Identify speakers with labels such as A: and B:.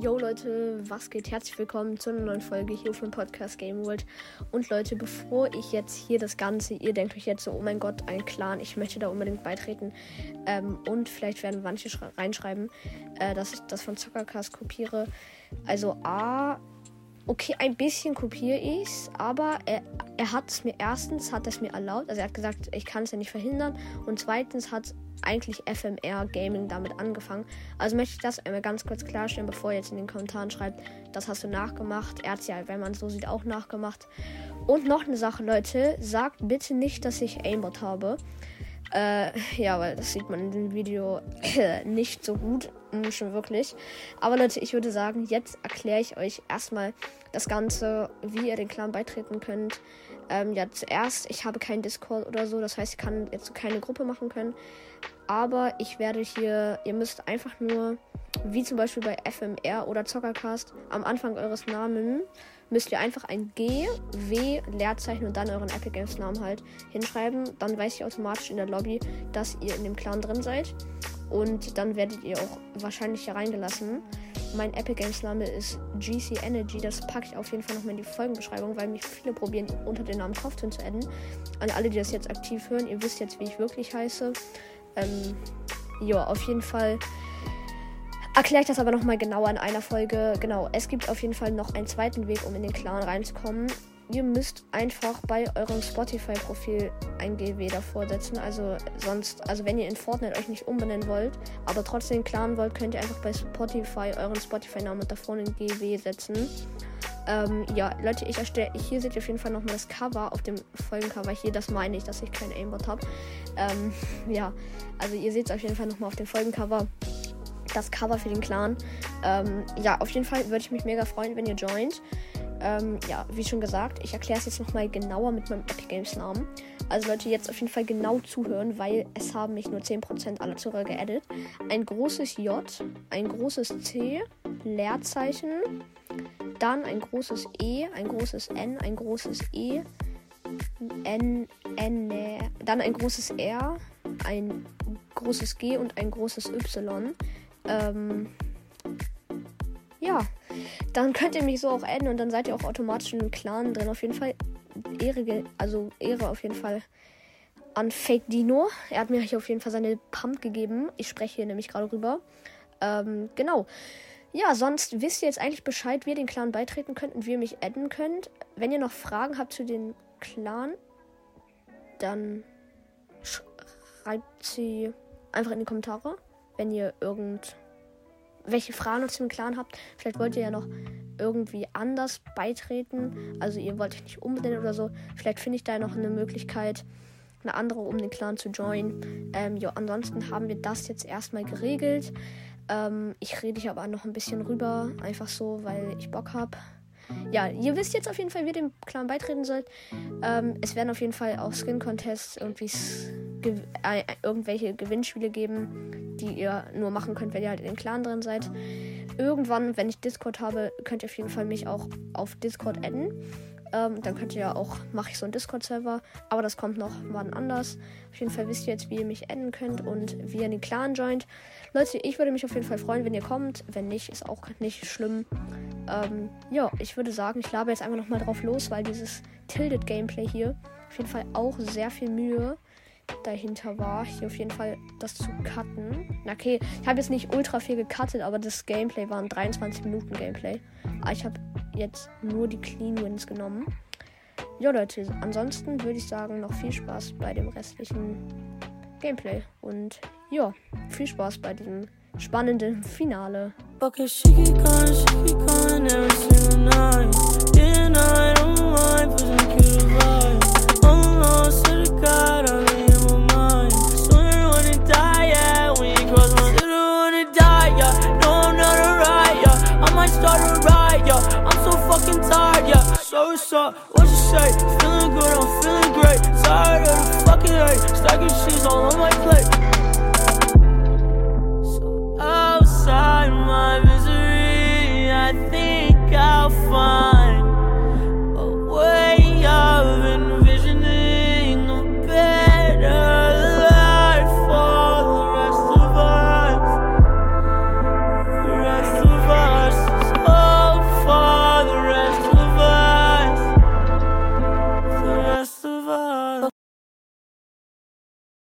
A: Yo Leute, was geht? Herzlich willkommen zu einer neuen Folge hier vom Podcast Game World. Und Leute, bevor ich jetzt hier das Ganze, ihr denkt euch jetzt so, oh mein Gott, ein Clan, ich möchte da unbedingt beitreten. Ähm, und vielleicht werden manche reinschreiben, äh, dass ich das von Zockercast kopiere. Also A, okay, ein bisschen kopiere ich es, aber er, er hat es mir erstens, hat es mir erlaubt, also er hat gesagt, ich kann es ja nicht verhindern. Und zweitens hat eigentlich FMR Gaming damit angefangen. Also möchte ich das einmal ganz kurz klarstellen, bevor ihr jetzt in den Kommentaren schreibt, das hast du nachgemacht. Er hat ja, wenn man es so sieht, auch nachgemacht. Und noch eine Sache, Leute, sagt bitte nicht, dass ich Aimbot habe. Äh, ja, weil das sieht man in dem Video nicht so gut. Mm, schon wirklich. Aber Leute, ich würde sagen, jetzt erkläre ich euch erstmal das Ganze, wie ihr den Clan beitreten könnt. Ähm, ja, zuerst, ich habe keinen Discord oder so, das heißt, ich kann jetzt keine Gruppe machen können. Aber ich werde hier, ihr müsst einfach nur, wie zum Beispiel bei FMR oder Zockercast, am Anfang eures Namen müsst ihr einfach ein G, W, Leerzeichen und dann euren Epic Games Namen halt hinschreiben. Dann weiß ich automatisch in der Lobby, dass ihr in dem Clan drin seid. Und dann werdet ihr auch wahrscheinlich hier reingelassen. Mein Epic Games Name ist GC Energy. Das packe ich auf jeden Fall nochmal in die Folgenbeschreibung, weil mich viele probieren, unter den Namen Kopfton zu adden. An alle, die das jetzt aktiv hören, ihr wisst jetzt, wie ich wirklich heiße. Ähm, ja, auf jeden Fall erkläre ich das aber nochmal genauer in einer Folge. Genau, es gibt auf jeden Fall noch einen zweiten Weg, um in den Clan reinzukommen ihr müsst einfach bei eurem Spotify-Profil ein GW davor setzen. Also sonst, also wenn ihr in Fortnite euch nicht umbenennen wollt, aber trotzdem Clan wollt, könnt ihr einfach bei Spotify euren Spotify-Namen davor ein GW setzen. Ähm, ja, Leute, ich erstelle, hier seht ihr auf jeden Fall nochmal das Cover auf dem Folgencover hier. Das meine ich, dass ich kein Aimbot habe. Ähm, ja, also ihr seht es auf jeden Fall nochmal auf dem Folgencover. Das Cover für den Clan. Ähm, ja, auf jeden Fall würde ich mich mega freuen, wenn ihr joint. Ähm, ja, wie schon gesagt, ich erkläre es jetzt nochmal genauer mit meinem Epic Games Namen. Also Leute, jetzt auf jeden Fall genau zuhören, weil es haben mich nur 10% aller Zuhörer geaddet. Ein großes J, ein großes C, Leerzeichen, dann ein großes E, ein großes N, ein großes E, N, N, dann ein großes R, ein großes G und ein großes Y. Ähm, ja, dann könnt ihr mich so auch adden und dann seid ihr auch automatisch in einem Clan drin. Auf jeden Fall Ehre, also Ehre auf jeden Fall an Fake Dino. Er hat mir hier auf jeden Fall seine Pump gegeben. Ich spreche hier nämlich gerade rüber. Ähm, genau. Ja, sonst wisst ihr jetzt eigentlich Bescheid, wie ihr den Clan beitreten könnt und wie ihr mich adden könnt. Wenn ihr noch Fragen habt zu dem Clan, dann schreibt sie einfach in die Kommentare. Wenn ihr irgend welche Fragen zu dem Clan habt. Vielleicht wollt ihr ja noch irgendwie anders beitreten. Also ihr wollt euch nicht umbenennen oder so. Vielleicht finde ich da noch eine Möglichkeit, eine andere, um den Clan zu joinen. Ähm, ja, ansonsten haben wir das jetzt erstmal geregelt. Ähm, ich rede hier aber noch ein bisschen rüber, einfach so, weil ich Bock habe. Ja, ihr wisst jetzt auf jeden Fall, wie ihr dem Clan beitreten sollt. Ähm, es werden auf jeden Fall auch Skin-Contests irgendwie ge äh, irgendwelche Gewinnspiele geben, die ihr nur machen könnt, wenn ihr halt in den Clan drin seid. Irgendwann, wenn ich Discord habe, könnt ihr auf jeden Fall mich auch auf Discord adden. Ähm, dann könnt ihr ja auch, mache ich so einen Discord-Server, aber das kommt noch wann anders. Auf jeden Fall wisst ihr jetzt, wie ihr mich adden könnt und wie ihr in den Clan joint. Leute, ich würde mich auf jeden Fall freuen, wenn ihr kommt. Wenn nicht, ist auch nicht schlimm. Ähm, ja, ich würde sagen, ich labe jetzt einfach nochmal drauf los, weil dieses Tilted Gameplay hier auf jeden Fall auch sehr viel Mühe dahinter war, hier auf jeden Fall das zu cutten. Okay, ich habe jetzt nicht ultra viel gecuttet, aber das Gameplay war ein 23 Minuten Gameplay. Aber ich habe jetzt nur die Clean Wins genommen. Ja, Leute, ansonsten würde ich sagen, noch viel Spaß bei dem restlichen Gameplay. Und ja, viel Spaß bei diesem spannenden Finale. Okay, up? What you say? Feeling good, I'm feeling great. Tired of the fucking hate. Stacking cheese all on my plate.